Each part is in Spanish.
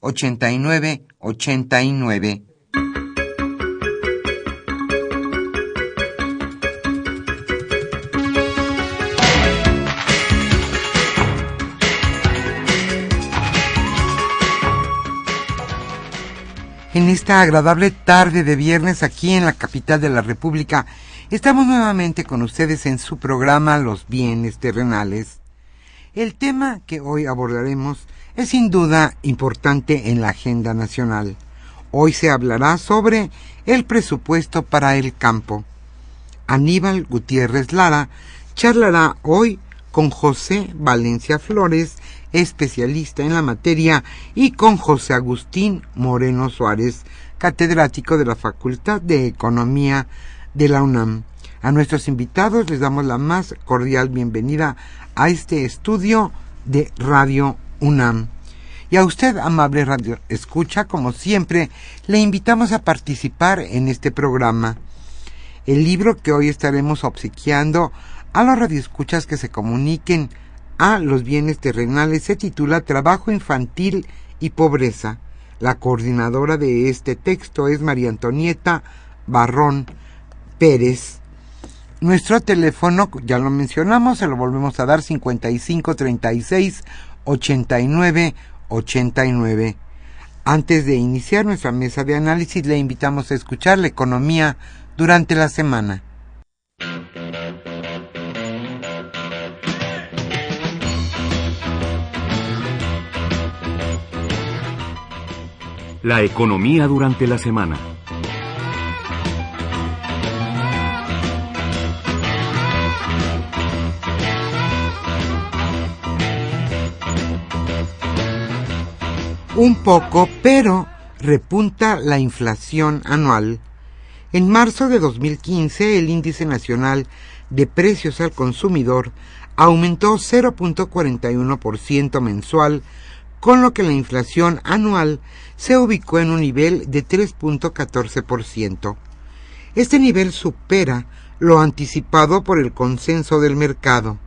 5536 8989. En esta agradable tarde de viernes aquí en la capital de la República, estamos nuevamente con ustedes en su programa Los bienes terrenales. El tema que hoy abordaremos es sin duda importante en la agenda nacional. Hoy se hablará sobre el presupuesto para el campo. Aníbal Gutiérrez Lara charlará hoy con José Valencia Flores, especialista en la materia, y con José Agustín Moreno Suárez, catedrático de la Facultad de Economía de la UNAM. A nuestros invitados les damos la más cordial bienvenida a este estudio de Radio UNAM. Y a usted, amable radio escucha, como siempre, le invitamos a participar en este programa. El libro que hoy estaremos obsequiando a los radioescuchas que se comuniquen a los bienes terrenales se titula Trabajo infantil y pobreza. La coordinadora de este texto es María Antonieta Barrón Pérez. Nuestro teléfono, ya lo mencionamos, se lo volvemos a dar 5536 89 89. Antes de iniciar nuestra mesa de análisis, le invitamos a escuchar la economía durante la semana. La economía durante la semana. Un poco, pero repunta la inflación anual. En marzo de 2015, el índice nacional de precios al consumidor aumentó 0.41% mensual, con lo que la inflación anual se ubicó en un nivel de 3.14%. Este nivel supera lo anticipado por el consenso del mercado,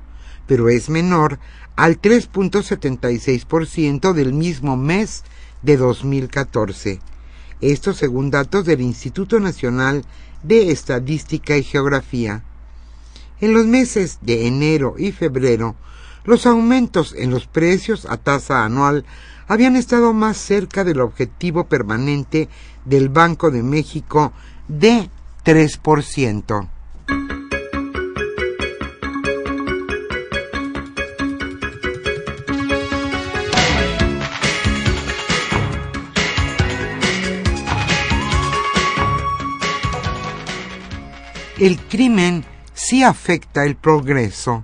pero es menor al 3.76% del mismo mes de 2014. Esto según datos del Instituto Nacional de Estadística y Geografía. En los meses de enero y febrero, los aumentos en los precios a tasa anual habían estado más cerca del objetivo permanente del Banco de México de 3%. El crimen sí afecta el progreso.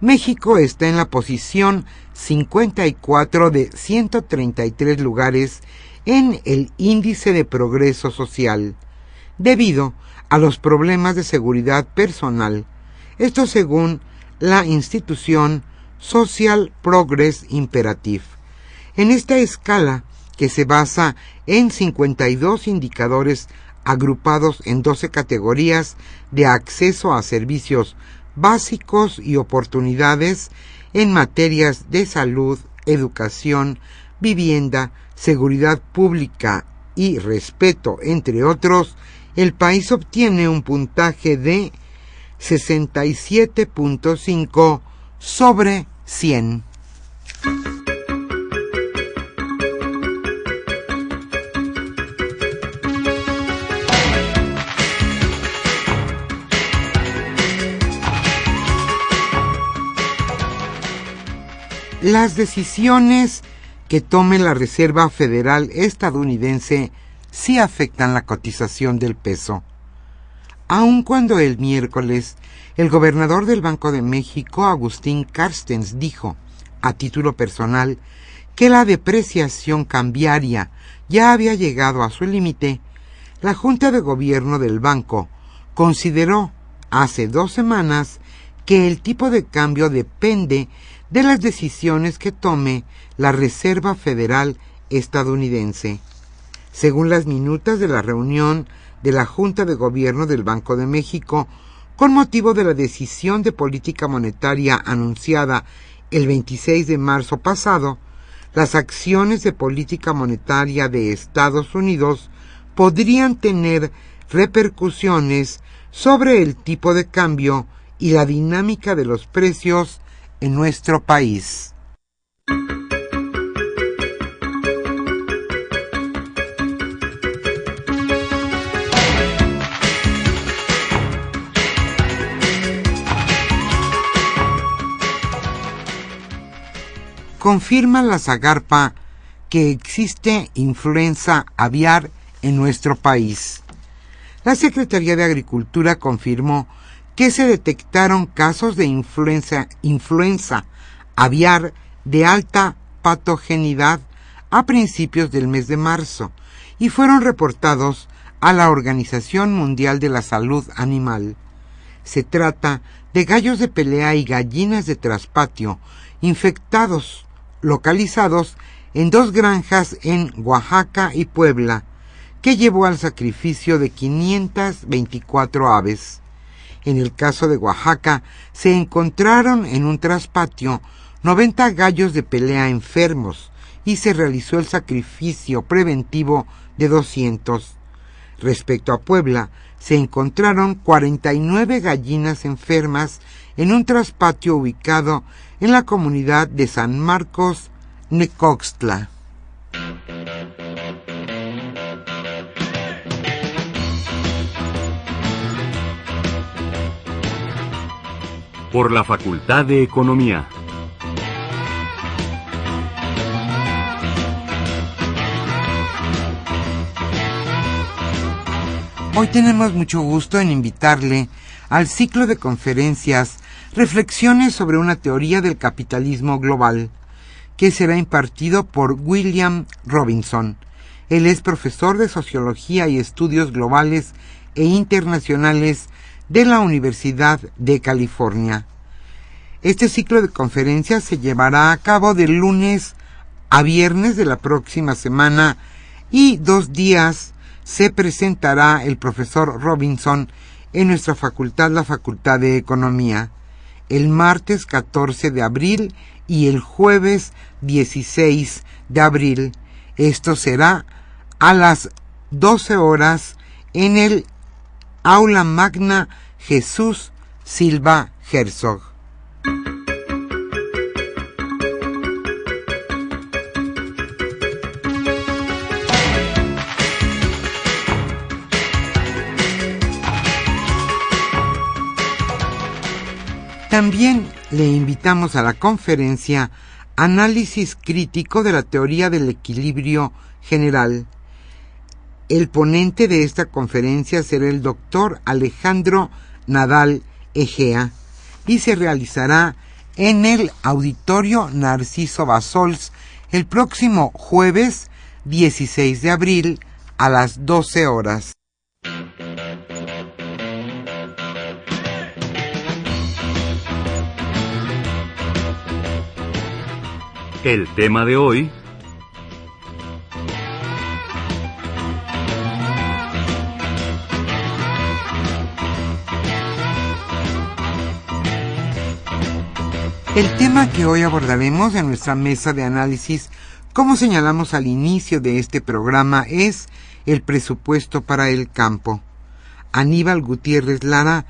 México está en la posición 54 de 133 lugares en el índice de progreso social, debido a los problemas de seguridad personal. Esto según la institución Social Progress Imperative. En esta escala, que se basa en 52 indicadores agrupados en 12 categorías de acceso a servicios básicos y oportunidades en materias de salud, educación, vivienda, seguridad pública y respeto, entre otros, el país obtiene un puntaje de 67.5 sobre 100. Las decisiones que tome la Reserva Federal estadounidense sí afectan la cotización del peso. Aun cuando el miércoles el gobernador del Banco de México, Agustín Carstens, dijo, a título personal, que la depreciación cambiaria ya había llegado a su límite, la Junta de Gobierno del banco consideró hace dos semanas que el tipo de cambio depende de las decisiones que tome la Reserva Federal estadounidense. Según las minutas de la reunión de la Junta de Gobierno del Banco de México, con motivo de la decisión de política monetaria anunciada el 26 de marzo pasado, las acciones de política monetaria de Estados Unidos podrían tener repercusiones sobre el tipo de cambio y la dinámica de los precios en nuestro país. Confirma la Zagarpa que existe influenza aviar en nuestro país. La Secretaría de Agricultura confirmó que se detectaron casos de influenza, influenza aviar de alta patogenidad a principios del mes de marzo y fueron reportados a la Organización Mundial de la Salud Animal. Se trata de gallos de pelea y gallinas de traspatio infectados, localizados en dos granjas en Oaxaca y Puebla, que llevó al sacrificio de 524 aves. En el caso de Oaxaca, se encontraron en un traspatio 90 gallos de pelea enfermos y se realizó el sacrificio preventivo de 200. Respecto a Puebla, se encontraron 49 gallinas enfermas en un traspatio ubicado en la comunidad de San Marcos, Necoxtla. Por la Facultad de Economía. Hoy tenemos mucho gusto en invitarle al ciclo de conferencias Reflexiones sobre una teoría del capitalismo global, que será impartido por William Robinson. Él es profesor de Sociología y Estudios Globales e Internacionales de la Universidad de California. Este ciclo de conferencias se llevará a cabo de lunes a viernes de la próxima semana y dos días se presentará el profesor Robinson en nuestra facultad, la Facultad de Economía, el martes 14 de abril y el jueves 16 de abril. Esto será a las 12 horas en el Aula Magna Jesús Silva Herzog. También le invitamos a la conferencia Análisis crítico de la teoría del equilibrio general el ponente de esta conferencia será el doctor Alejandro Nadal Egea y se realizará en el Auditorio Narciso Basols el próximo jueves 16 de abril a las 12 horas. El tema de hoy El tema que hoy abordaremos en nuestra mesa de análisis, como señalamos al inicio de este programa, es el presupuesto para el campo. Aníbal Gutiérrez Lara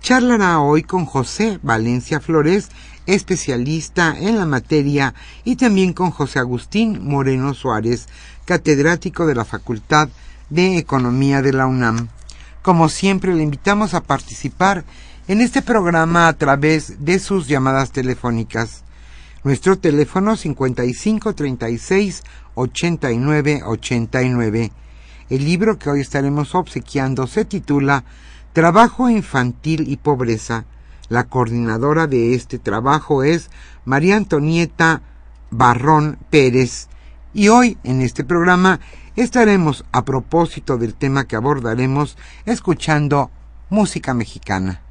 charlará hoy con José Valencia Flores, especialista en la materia, y también con José Agustín Moreno Suárez, catedrático de la Facultad de Economía de la UNAM. Como siempre, le invitamos a participar en este programa a través de sus llamadas telefónicas. Nuestro teléfono 55 36 89 89. El libro que hoy estaremos obsequiando se titula Trabajo infantil y pobreza. La coordinadora de este trabajo es María Antonieta Barrón Pérez. Y hoy en este programa estaremos, a propósito del tema que abordaremos, escuchando música mexicana.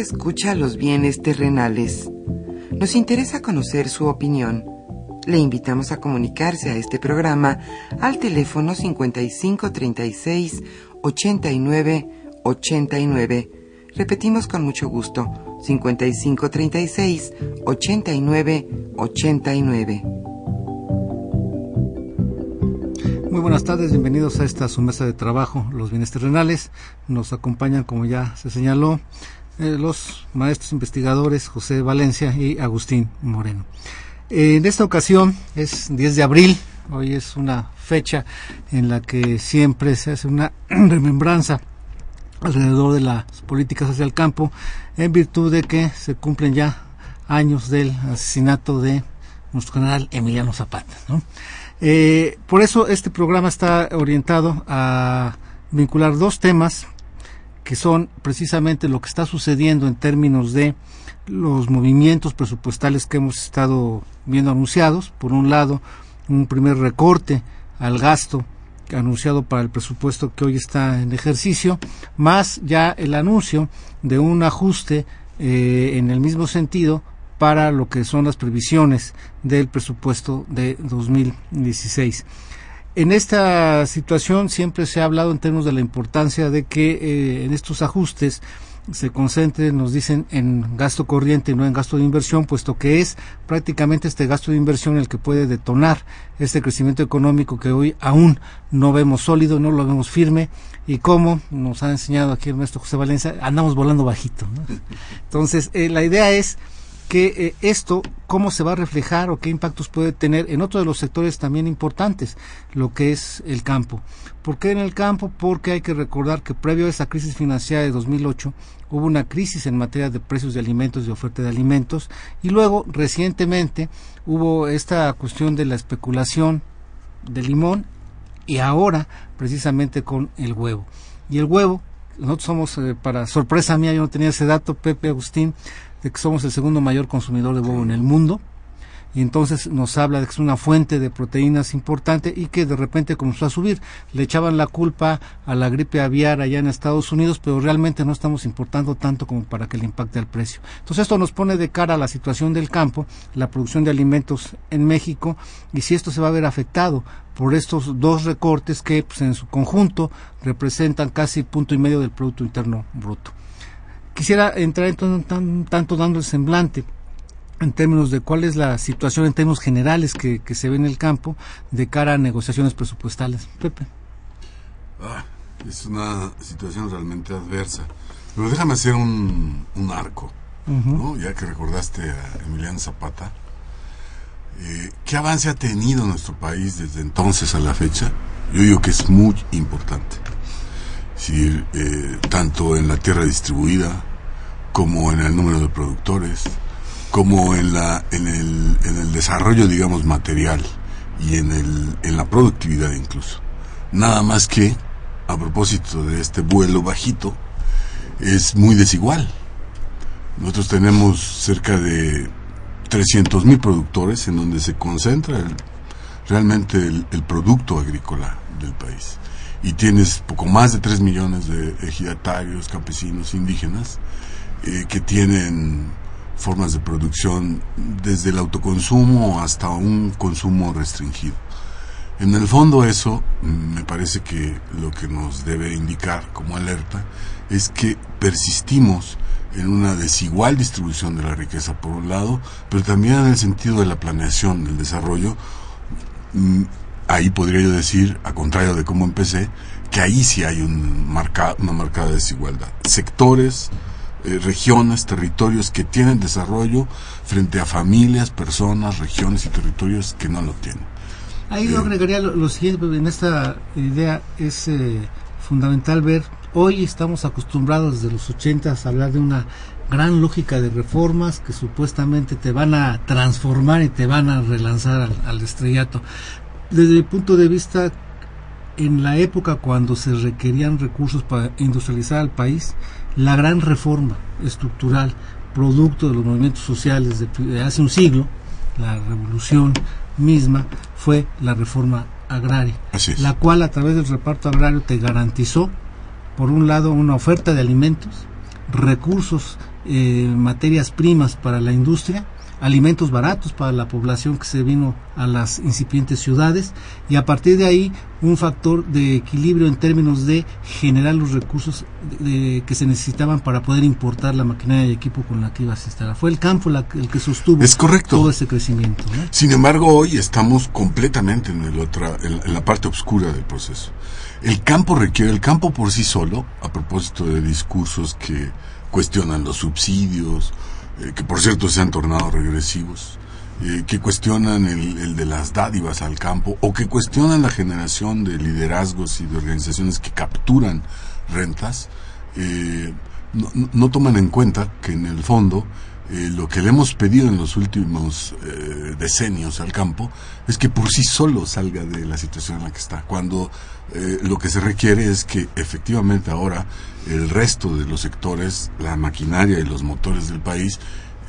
Escucha los bienes terrenales. Nos interesa conocer su opinión. Le invitamos a comunicarse a este programa al teléfono 5536 89 89. Repetimos con mucho gusto, 5536 89 89. Muy buenas tardes, bienvenidos a esta su mesa de trabajo, los bienes terrenales. Nos acompañan, como ya se señaló, eh, los maestros investigadores José Valencia y Agustín Moreno. en esta ocasión es 10 de abril, hoy es una fecha en la que siempre se hace una remembranza alrededor de las políticas hacia el campo, en virtud de que se cumplen ya años del asesinato de nuestro general Emiliano Zapata. Eh, por eso este programa está orientado a vincular dos temas que son precisamente lo que está sucediendo en términos de los movimientos presupuestales que hemos estado viendo anunciados. Por un lado, un primer recorte al gasto anunciado para el presupuesto que hoy está en ejercicio, más ya el anuncio de un ajuste eh, en el mismo sentido para lo que son las previsiones del presupuesto de 2016. En esta situación siempre se ha hablado en términos de la importancia de que eh, en estos ajustes se concentren, nos dicen, en gasto corriente y no en gasto de inversión, puesto que es prácticamente este gasto de inversión el que puede detonar este crecimiento económico que hoy aún no vemos sólido, no lo vemos firme, y como nos ha enseñado aquí el maestro José Valencia, andamos volando bajito. Entonces, eh, la idea es que eh, esto, cómo se va a reflejar o qué impactos puede tener en otro de los sectores también importantes, lo que es el campo. ¿Por qué en el campo? Porque hay que recordar que previo a esa crisis financiera de 2008 hubo una crisis en materia de precios de alimentos y oferta de alimentos y luego recientemente hubo esta cuestión de la especulación del limón y ahora precisamente con el huevo. Y el huevo, nosotros somos, eh, para sorpresa mía, yo no tenía ese dato, Pepe Agustín, de que somos el segundo mayor consumidor de huevo en el mundo y entonces nos habla de que es una fuente de proteínas importante y que de repente comenzó a subir. Le echaban la culpa a la gripe aviar allá en Estados Unidos, pero realmente no estamos importando tanto como para que le impacte al precio. Entonces esto nos pone de cara a la situación del campo, la producción de alimentos en México y si esto se va a ver afectado por estos dos recortes que pues, en su conjunto representan casi punto y medio del Producto Interno Bruto. Quisiera entrar entonces tan, tanto dando el semblante en términos de cuál es la situación en términos generales que, se ve en el campo de cara a negociaciones presupuestales. Pepe. Ah, es una situación realmente adversa. Pero déjame hacer un, arco, ya que recordaste a Emiliano Zapata. Eh, ¿Qué avance ha tenido nuestro país desde entonces a la fecha? Yo digo que es muy importante. Eh, tanto en la tierra distribuida, como en el número de productores, como en, la, en, el, en el desarrollo, digamos, material y en, el, en la productividad incluso. Nada más que, a propósito de este vuelo bajito, es muy desigual. Nosotros tenemos cerca de 300 mil productores en donde se concentra realmente el, el, producto agrícola del país. Y tienes poco más de 3 millones de ejidatarios, campesinos, indígenas, eh, que tienen formas de producción desde el autoconsumo hasta un consumo restringido. En el fondo eso mm, me parece que lo que nos debe indicar como alerta es que persistimos en una desigual distribución de la riqueza por un lado, pero también en el sentido de la planeación del desarrollo. Mm, ahí podría yo decir, a contrario de cómo empecé, que ahí sí hay un una marcada desigualdad. Sectores, eh, regiones, territorios que tienen desarrollo frente a familias, personas, regiones y territorios que no lo tienen. Ahí yo eh, agregaría lo, siguiente, en esta idea es eh, fundamental ver, hoy estamos acostumbrados desde los 80 a hablar de una gran lógica de reformas que supuestamente te van a transformar y te van a relanzar al, al estrellato. Desde mi punto de vista, en la época cuando se requerían recursos para industrializar al país, la gran reforma estructural, producto de los movimientos sociales de, hace un siglo, la revolución misma, fue la reforma agraria, la cual a través del reparto agrario te garantizó, por un lado, una oferta de alimentos, recursos, eh, materias primas para la industria, alimentos baratos para la población que se vino a las incipientes ciudades y a partir de ahí un factor de equilibrio en términos de generar los recursos que se necesitaban para poder importar la maquinaria y equipo con la que iba a instalar. Fue el campo el que sostuvo todo ese crecimiento. Sin embargo, hoy estamos completamente en, el otra, en la parte oscura del proceso. El campo requiere, el campo por sí solo, a propósito de discursos que cuestionan los subsidios eh, que por cierto se han tornado regresivos, eh, que cuestionan el, de las dádivas al campo o que cuestionan la generación de liderazgos y de organizaciones que capturan rentas, eh, no, toman en cuenta que en el fondo lo que le hemos pedido en los últimos decenios al campo es que por sí solo salga de la situación en la que está, cuando lo que se requiere es que efectivamente ahora el resto de los sectores, la maquinaria y los motores del país,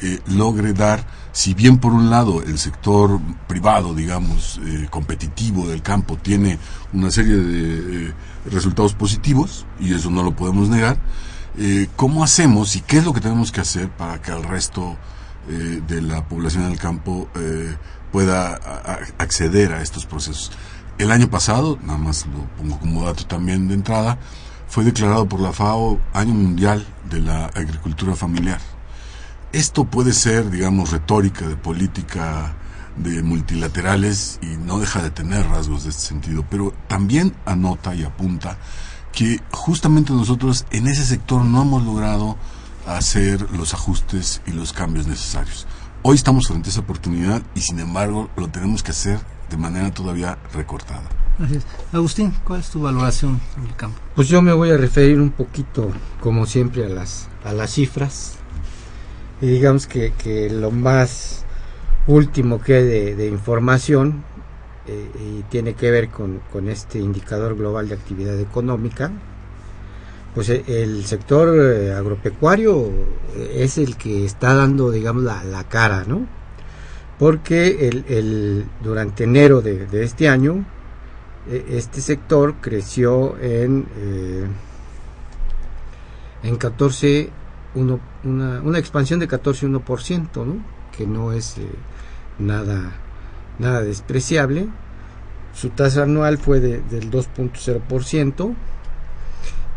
eh, logre dar, si bien por un lado el sector privado, digamos, eh, competitivo del campo tiene una serie de eh, resultados positivos, y eso no lo podemos negar, ¿cómo hacemos y qué es lo que tenemos que hacer para que el resto de la población del campo pueda acceder a estos procesos? El año pasado, nada más lo pongo como dato también de entrada, fue declarado por la FAO Año Mundial de la Agricultura Familiar. Esto puede ser, digamos, retórica de política de multilaterales y no deja de tener rasgos de este sentido, pero también anota y apunta que justamente nosotros en ese sector no hemos logrado hacer los ajustes y los cambios necesarios. Hoy estamos frente a esa oportunidad y sin embargo lo tenemos que hacer de manera todavía recortada. Agustín, ¿cuál es tu valoración del campo? Pues yo me voy a referir un poquito, como siempre, a las, a las cifras. Y digamos que, que lo más último que hay de, información eh, y tiene que ver con, con, este indicador global de actividad económica, pues eh, el sector eh, agropecuario es el que está dando, digamos, la, la cara, ¿no? porque el, el, durante enero de, de este año e, este sector creció en, eh, en 14, uno, una, una, expansión de 14,1%, ¿no? que no es nada, nada despreciable. Su tasa anual fue de, del 2.0%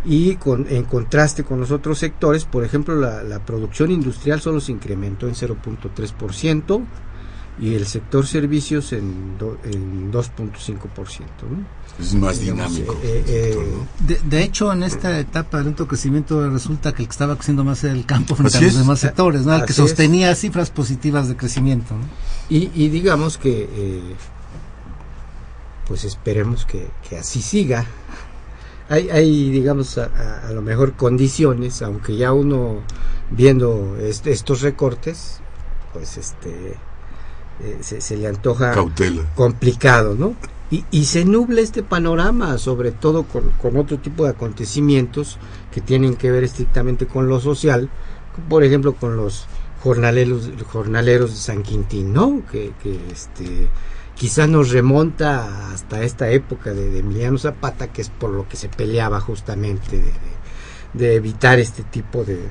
y con, en contraste con los otros sectores, por ejemplo, la, la producción industrial solo se incrementó en 0.3%, y el sector servicios en, en 2.5%. ¿no? Es más dinámico. Eh, eh, de, de, hecho, en esta etapa de lento crecimiento resulta que el que estaba creciendo más era el campo frente Así a los es. demás sectores, ¿no? el que sostenía es. cifras positivas de crecimiento. ¿no? Y, y, digamos que, eh, pues esperemos que, que, así siga. Hay, hay digamos, a, a, a, lo mejor condiciones, aunque ya uno viendo este, estos recortes, pues este eh, se, se, le antoja Cautela. complicado, ¿no? Y, y, se nubla este panorama, sobre todo con, con, otro tipo de acontecimientos que tienen que ver estrictamente con lo social, por ejemplo, con los jornaleros, jornaleros de San Quintín, ¿no? Que, que este, quizá nos remonta hasta esta época de, de, Emiliano Zapata, que es por lo que se peleaba justamente de, de evitar este tipo de,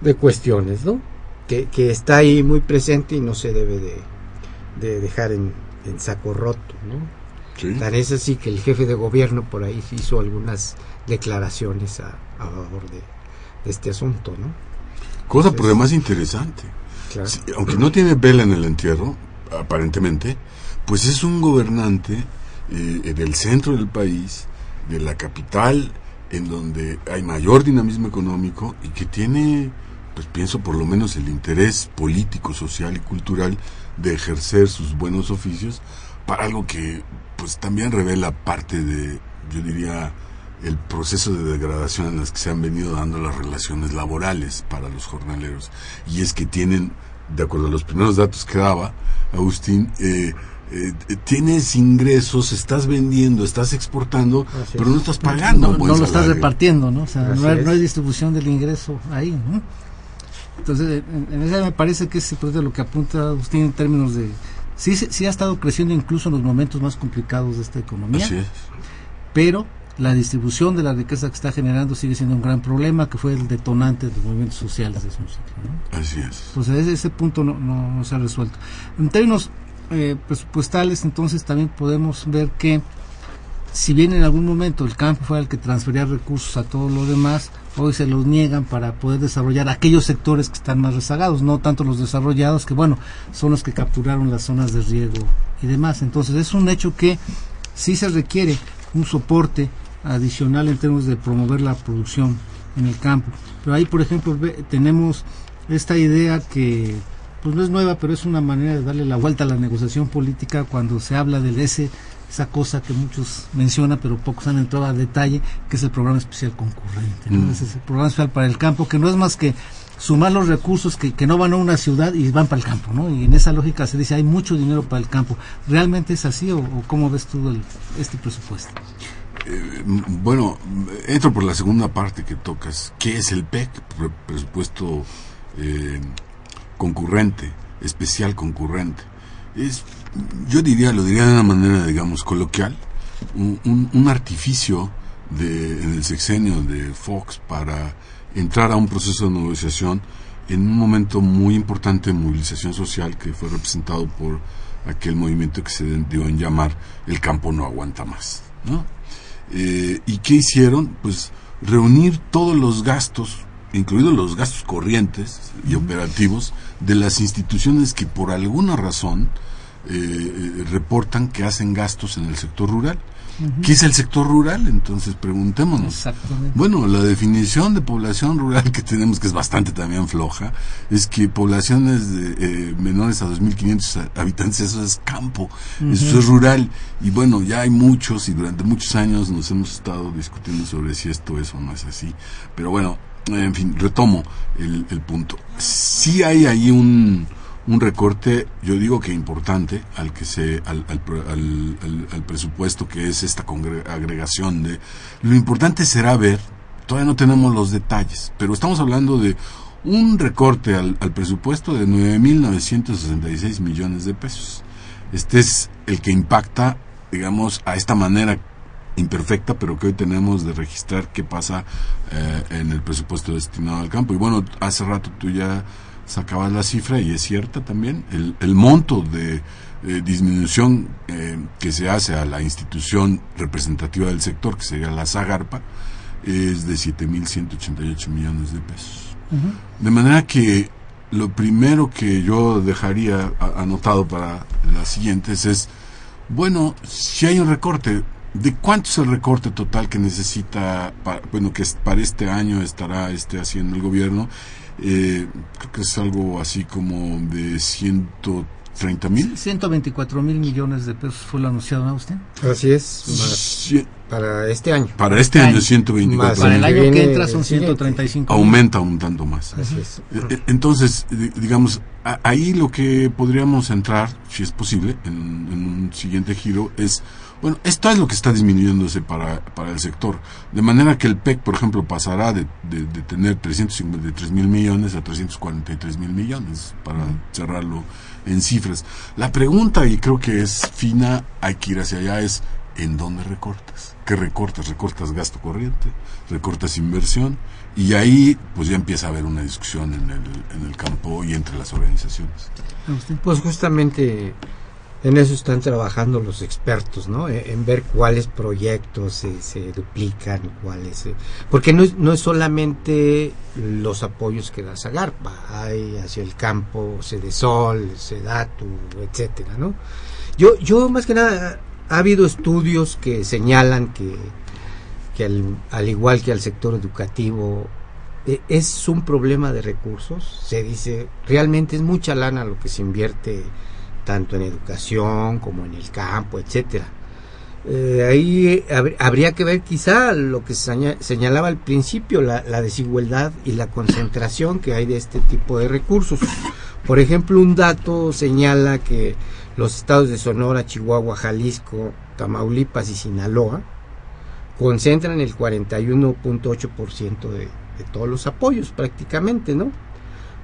de cuestiones, ¿no? Que, que, está ahí muy presente y no se debe de, de dejar en, en, saco roto, ¿no? Sí. Tan es así que el jefe de gobierno por ahí hizo algunas declaraciones a, a favor de, de, este asunto, ¿no? Cosa Entonces, por demás interesante. Claro. Sí, aunque no tiene vela en el entierro, aparentemente, pues es un gobernante eh, del centro del país, de la capital, en donde hay mayor dinamismo económico y que tiene, pues pienso por lo menos el interés político, social y cultural de ejercer sus buenos oficios para algo que pues también revela parte de, yo diría, el proceso de degradación en las que se han venido dando las relaciones laborales para los jornaleros. Y es que tienen, de acuerdo a los primeros datos que daba Agustín, eh, eh, tienes ingresos, estás vendiendo, estás exportando, pero no estás pagando. No, no, no lo estás repartiendo, ¿no? O sea, no no hay, distribución del ingreso ahí, ¿no? Entonces, en, esa me parece que es lo que apunta Agustín en términos de sí, sí ha estado creciendo incluso en los momentos más complicados de esta economía, Así es. pero la distribución de la riqueza que está generando sigue siendo un gran problema, que fue el detonante de los movimientos sociales de su sitio. ¿no? Así es. Entonces ese, ese punto no, no, no, se ha resuelto. En términos eh, presupuestales, entonces también podemos ver que si bien en algún momento el campo fue el que transfería recursos a todo lo demás, hoy se los niegan para poder desarrollar aquellos sectores que están más rezagados, no tanto los desarrollados, que bueno, son los que capturaron las zonas de riego y demás. Entonces es un hecho que sí se requiere un soporte adicional en términos de promover la producción en el campo. Pero ahí, por ejemplo, tenemos esta idea que pues no es nueva, pero es una manera de darle la vuelta a la negociación política cuando se habla del ese esa cosa que muchos mencionan, pero pocos han entrado a detalle, que es el programa especial concurrente. ¿no? Mm. Es el programa especial para el campo, que no es más que sumar los recursos que, que, no van a una ciudad y van para el campo, ¿no? Y en esa lógica se dice, hay mucho dinero para el campo. ¿Realmente es así o, o cómo ves tú el, este presupuesto? Eh, bueno, entro por la segunda parte que tocas. ¿Qué es el PEC? Presupuesto eh, concurrente, especial concurrente. Es, yo diría, lo diría de una manera, digamos, coloquial, un, un, un artificio de, en el sexenio de Fox para entrar a un proceso de negociación en un momento muy importante de movilización social que fue representado por aquel movimiento que se dio en llamar el campo no aguanta más. ¿no? Eh, ¿Y qué hicieron? Pues reunir todos los gastos, incluidos los gastos corrientes y operativos, de las instituciones que por alguna razón eh, reportan que hacen gastos en el sector rural. Uh -huh. ¿Qué es el sector rural? Entonces preguntémonos. Bueno, la definición de población rural que tenemos, que es bastante también floja, es que poblaciones de, eh, menores a 2.500 habitantes, eso es campo, uh -huh. eso es rural. Y bueno, ya hay muchos y durante muchos años nos hemos estado discutiendo sobre si esto es o no es así. Pero bueno, en fin, retomo el, el punto. Sí hay ahí un un recorte, yo digo que importante, al que se, al, al, al, al presupuesto que es esta agregación de. Lo importante será ver, todavía no tenemos los detalles, pero estamos hablando de un recorte al, al presupuesto de 9.966 millones de pesos. Este es el que impacta, digamos, a esta manera imperfecta, pero que hoy tenemos de registrar qué pasa eh, en el presupuesto destinado al campo. Y bueno, hace rato tú ya sacabas la cifra y es cierta también. El, el monto de eh, disminución eh, que se hace a la institución representativa del sector, que sería la Zagarpa, es de 7.188 millones de pesos. De manera que lo primero que yo dejaría anotado para las siguientes es, bueno, si hay un recorte, ¿de cuánto es el recorte total que necesita, bueno, que para este año estará este haciendo el gobierno? Eh, creo que es algo así como de 130 mil. 124 mil millones de pesos fue lo anunciado, ¿no, usted? Así es. Más para este año. Para este año, 124 Para el año que entra son 135 Aumenta un tanto más. Así es. Entonces, digamos, ahí lo que podríamos entrar, si es posible, en, en, un siguiente giro, es, bueno, esto es lo que está disminuyéndose para, para el sector. De manera que el PEC, por ejemplo, pasará de, de, de tener 353 mil millones a 343 mil millones, para cerrarlo en cifras. La pregunta, y creo que es fina, hay que ir hacia allá, es, ¿en dónde recortas? ¿Qué recortas? Recortas gasto corriente, recortas inversión y ahí pues ya empieza a haber una discusión en el, en el campo y entre las organizaciones. Pues justamente en eso están trabajando los expertos, ¿no? En ver cuáles proyectos se, se duplican, cuáles... porque no es, no es solamente los apoyos que da Zagarpa, hay hacia el campo Cedesol, Sedatu, etcétera, ¿no? Yo, yo más que nada ha habido estudios que señalan que, que al, al, igual que al sector educativo eh, es un problema de recursos. Se dice, realmente es mucha lana lo que se invierte tanto en educación como en el campo, etcétera. Eh, ahí hab habría que ver quizá lo que señalaba al principio, la, desigualdad y la concentración que hay de este tipo de recursos. Por ejemplo, un dato señala que los estados de Sonora, Chihuahua, Jalisco, Tamaulipas y Sinaloa concentran el 41.8% de, de todos los apoyos prácticamente, ¿no?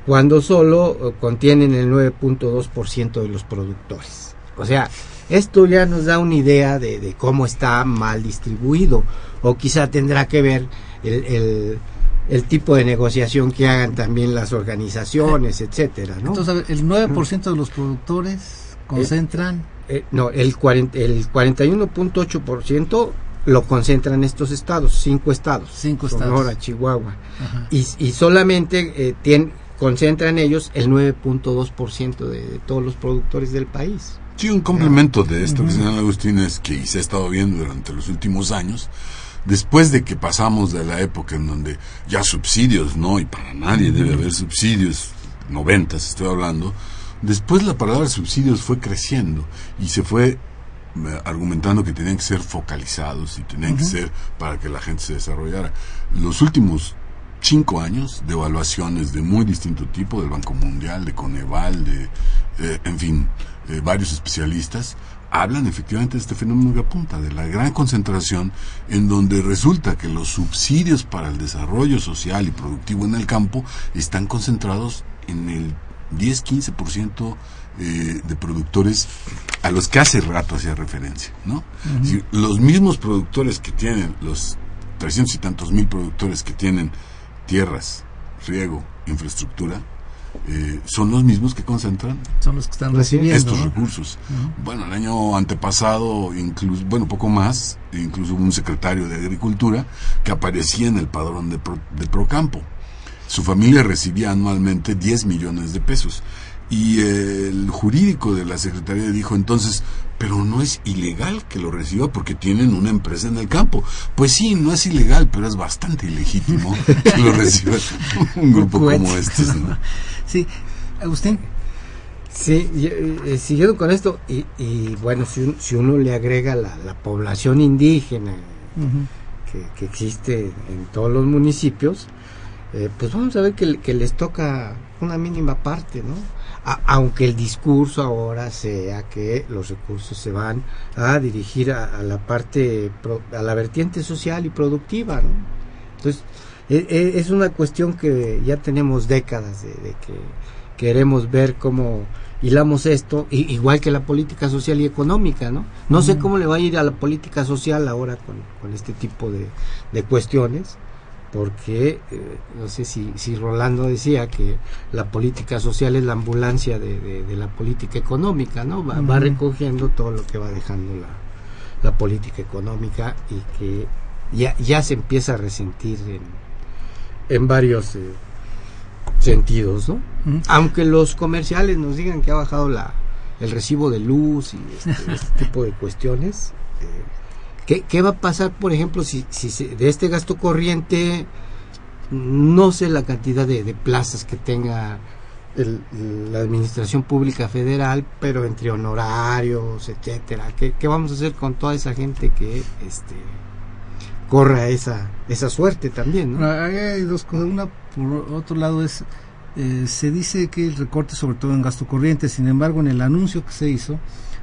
Cuando solo uh, contienen el 9.2% de los productores. O sea, esto ya nos da una idea de, de, cómo está mal distribuido o quizá tendrá que ver el, el, el tipo de negociación que hagan también las organizaciones, etcétera, ¿no? Entonces, el 9% de los productores concentran eh, eh, no el 40, el 41.8% lo concentran estos estados cinco estados. Cinco Sonora, estados. Chihuahua. Y, y, solamente eh, tienen, concentran ellos el 9.2% de, de todos los productores del país sí un complemento de esto uh -huh. que señala Agustín es que se ha estado viendo durante los últimos años después de que pasamos de la época en donde ya subsidios no y para nadie uh -huh. debe haber subsidios noventas estoy hablando Después la palabra subsidios fue creciendo y se fue argumentando que tenían que ser focalizados y tenían uh -huh. que ser para que la gente se desarrollara. Los últimos cinco años de evaluaciones de muy distinto tipo, del Banco Mundial, de Coneval, de, eh, en fin, eh, varios especialistas, hablan efectivamente de este fenómeno que apunta, de la gran concentración en donde resulta que los subsidios para el desarrollo social y productivo en el campo están concentrados en el 10-15% eh, de productores a los que hace rato hacía referencia, ¿no? Uh -huh. si, los mismos productores que tienen, los 300 y tantos mil productores que tienen tierras, riego, infraestructura, eh, son los mismos que concentran son los que están recibiendo estos ¿no? recursos. Uh -huh. Bueno, el año antepasado, incluso, bueno, poco más, incluso un secretario de Agricultura que aparecía en el padrón de, Pro, de Procampo. Su familia recibía anualmente 10 millones de pesos. Y el jurídico de la Secretaría dijo entonces, pero no es ilegal que lo reciba porque tienen una empresa en el campo. Pues sí, no es ilegal, pero es bastante ilegítimo que lo reciba un grupo como este. ¿no? Sí, Agustín. Sí, eh, siguiendo con esto, y, y bueno, si, si, uno le agrega la, la población indígena uh -huh. que, que, existe en todos los municipios, eh, pues vamos a ver que, que, les toca una mínima parte, ¿no? A, aunque el discurso ahora sea que los recursos se van a dirigir a, a la parte, pro, a la vertiente social y productiva, ¿no? Entonces, e, e, es una cuestión que ya tenemos décadas de, que queremos ver cómo hilamos esto, igual que la política social y económica, ¿no? No sé cómo le va a ir a la política social ahora con, este tipo de, cuestiones, porque eh, no sé si, si Rolando decía que la política social es la ambulancia de, la política económica, ¿no? Va, recogiendo todo lo que va dejando la, la política económica y que ya, ya se empieza a resentir en, en varios eh, sentidos, ¿no? Aunque los comerciales nos digan que ha bajado la, el recibo de luz y este, este tipo de cuestiones, eh, ¿qué, va a pasar, por ejemplo, si, si de este gasto corriente no sé la cantidad de, plazas que tenga la administración pública federal, pero entre honorarios, etcétera, ¿qué, ¿qué, vamos a hacer con toda esa gente que este corra esa esa suerte también? Hay dos cosas. Una, por otro lado, es eh, se dice que el recorte sobre todo en gasto corriente, sin embargo, en el anuncio que se hizo,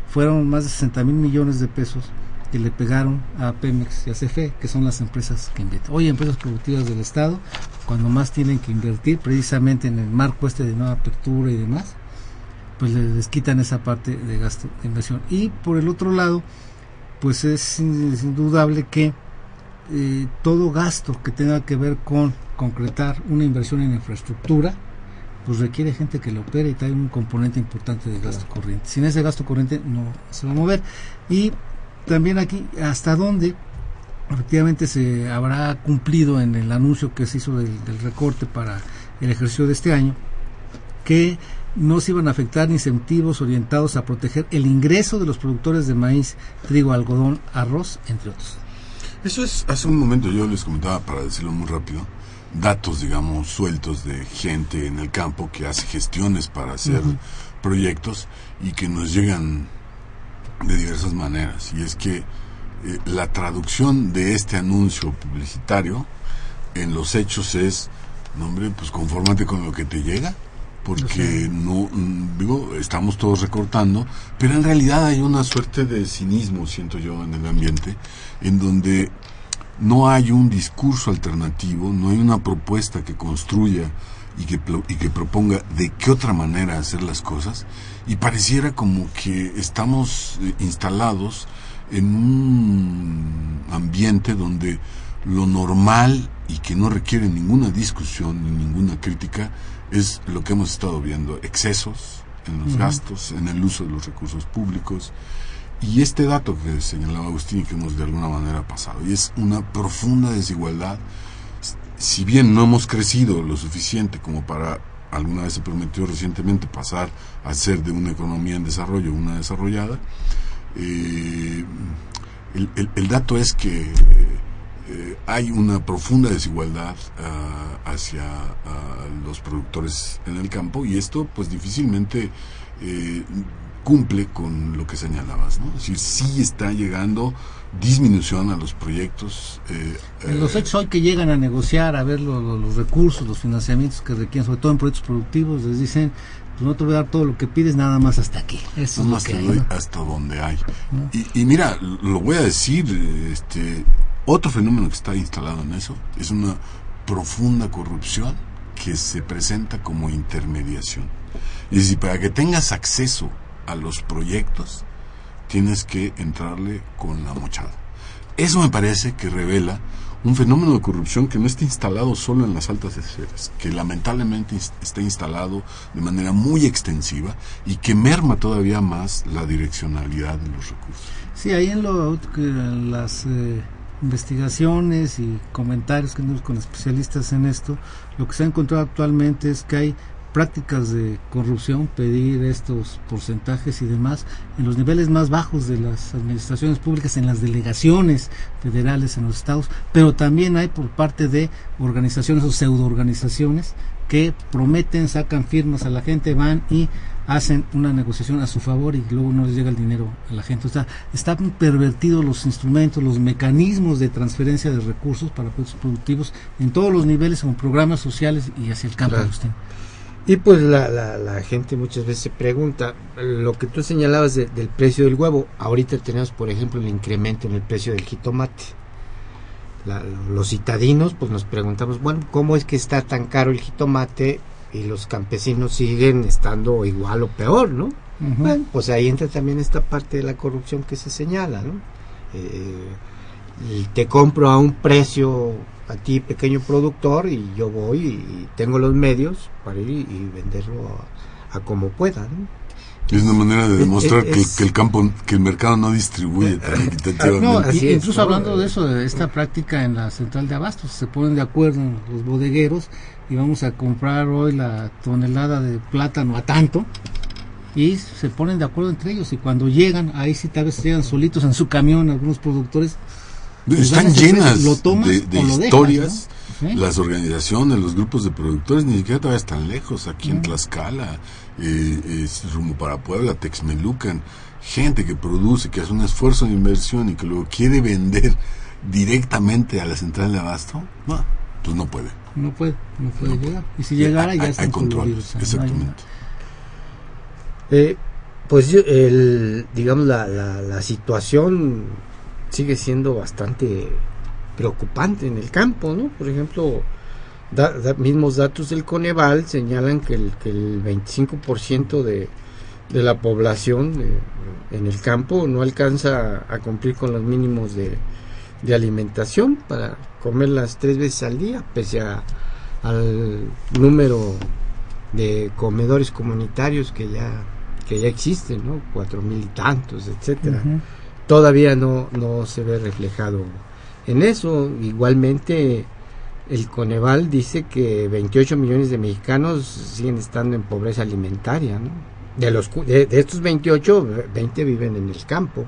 fueron más de 60 mil millones de pesos que le pegaron a Pemex y a CFE, que son las empresas que invierten. Hoy empresas productivas del Estado, cuando más tienen que invertir, precisamente en el marco este de nueva apertura y demás, pues les, quitan esa parte de gasto de inversión. Y por el otro lado, pues es indudable que eh, todo gasto que tenga que ver con concretar una inversión en infraestructura, pues requiere gente que lo opere y trae un componente importante de gasto corriente. Sin ese gasto corriente no se va a mover. Y también aquí, ¿hasta dónde efectivamente se habrá cumplido en el anuncio que se hizo del, recorte para el ejercicio de este año? Que no se iban a afectar incentivos orientados a proteger el ingreso de los productores de maíz, trigo, algodón, arroz, entre otros. Eso es, hace un momento yo les comentaba, para decirlo muy rápido, datos, digamos, sueltos de gente en el campo que hace gestiones para hacer proyectos y que nos llegan de diversas maneras. Y es que eh, la traducción de este anuncio publicitario en los hechos es, no hombre, pues confórmate con lo que te llega, porque no, mm, digo, estamos todos recortando, pero en realidad hay una suerte de cinismo, siento yo, en el ambiente, en donde no hay un discurso alternativo, no hay una propuesta que construya y que, y que proponga de qué otra manera hacer las cosas, y pareciera como que estamos eh, instalados en un ambiente donde lo normal y que no requiere ninguna discusión ni ninguna crítica es lo que hemos estado viendo, excesos en los gastos, en el uso de los recursos públicos. Y este dato que señalaba Agustín y que hemos de alguna manera pasado, y es una profunda desigualdad, si bien no hemos crecido lo suficiente como para, alguna vez se prometió recientemente pasar a ser de una economía en desarrollo una desarrollada, eh, el, dato es que eh, hay una profunda desigualdad ah, hacia ah, los productores en el campo y esto pues difícilmente eh, cumple con lo que señalabas, ¿no? Es decir, sí está llegando disminución a los proyectos. Eh, los hechos hoy que llegan a negociar, a ver los recursos, los financiamientos que requieren, sobre todo en proyectos productivos, les dicen, pues no te voy a dar todo lo que pides, nada más hasta aquí. Eso es lo que hay, hasta donde hay. Y, y, mira, lo voy a decir, este, otro fenómeno que está instalado en eso es una profunda corrupción que se presenta como intermediación. Y decir, para que tengas acceso a los proyectos, tienes que entrarle con la mochada. Eso me parece que revela un fenómeno de corrupción que no está instalado solo en las altas esferas, que lamentablemente está instalado de manera muy extensiva y que merma todavía más la direccionalidad de los recursos. Sí, ahí en lo las eh, investigaciones y comentarios que tenemos con especialistas en esto, lo que se ha encontrado actualmente es que hay prácticas de corrupción, pedir estos porcentajes y demás en los niveles más bajos de las administraciones públicas, en las delegaciones federales en los estados, pero también hay por parte de organizaciones o pseudoorganizaciones que prometen, sacan firmas a la gente, van y hacen una negociación a su favor y luego no les llega el dinero a la gente. O sea, están pervertidos los instrumentos, los mecanismos de transferencia de recursos para proyectos productivos en todos los niveles, con programas sociales y hacia el campo. Y pues la, la, gente muchas veces se pregunta, lo que tú señalabas del precio del huevo, ahorita tenemos por ejemplo el incremento en el precio del jitomate. los citadinos, pues nos preguntamos, bueno, ¿cómo es que está tan caro el jitomate y los campesinos siguen estando igual o peor, ¿no? Bueno, pues ahí entra también esta parte de la corrupción que se señala, ¿no? Eh, y te compro a un precio a ti pequeño productor y yo voy y tengo los medios para ir y, venderlo a, como pueda, ¿no? Es una manera de demostrar que, el campo, que el mercado no distribuye No, incluso hablando de eso, de esta práctica en la central de abastos, se ponen de acuerdo los bodegueros y vamos a comprar hoy la tonelada de plátano a tanto y se ponen de acuerdo entre ellos y cuando llegan, ahí sí tal vez llegan solitos en su camión algunos productores. Pues Están llenas de, historias. Las organizaciones, los grupos de productores, ni siquiera todavía están lejos, aquí en Tlaxcala, eh, es rumbo para Puebla, Texmelucan, gente que produce, que hace un esfuerzo de inversión y que luego quiere vender directamente a la central de abasto, no, pues no puede. No puede, no puede llegar. Y si llegara ya está Hay control, exactamente. Eh, pues el, digamos, la, la, situación sigue siendo bastante preocupante en el campo, ¿no? Por ejemplo, mismos datos del Coneval señalan que el, que el 25% de, de la población en el campo no alcanza a cumplir con los mínimos de, de alimentación para comerlas tres veces al día, pese a, al número de comedores comunitarios que ya que ya existen, ¿no? Cuatro mil y tantos, etcétera. Todavía no, no se ve reflejado en eso. Igualmente, el Coneval dice que 28 millones de mexicanos siguen estando en pobreza alimentaria, ¿no? De, los, de, estos 28, 20 viven en el campo.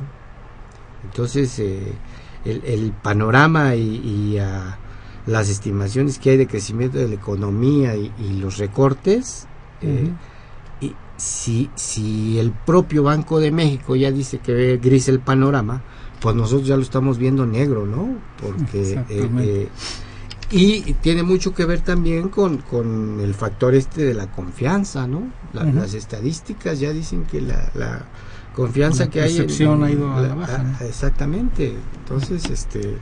Entonces, eh, el, el, panorama y, ah, las estimaciones que hay de crecimiento de la economía y, los recortes, eh, si, si el propio Banco de México ya dice que ve gris el panorama, pues nosotros ya lo estamos viendo negro, ¿no? Porque... Eh, eh, y tiene mucho que ver también con, con el factor este de la confianza, ¿no? Las estadísticas ya dicen que la, la confianza que hay... En, ha ido a la, baja. Exactamente. Entonces, este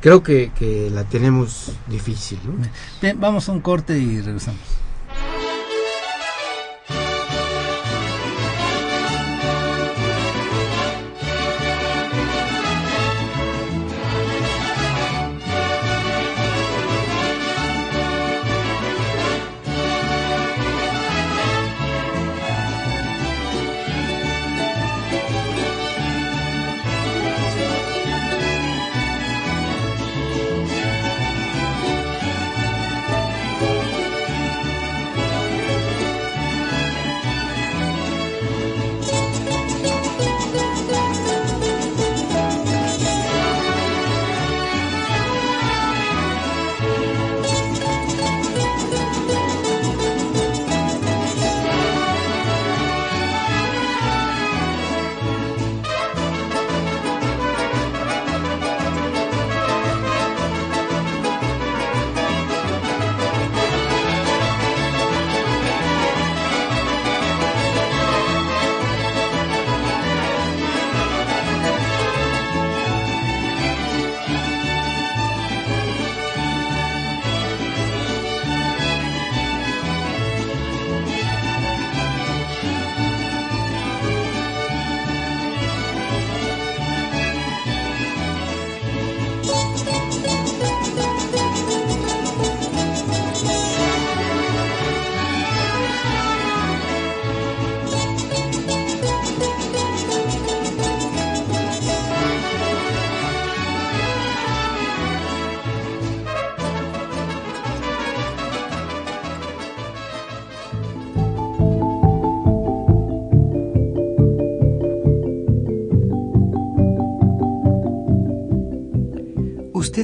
creo que, que la tenemos difícil, ¿no? Bien, vamos a un corte y regresamos.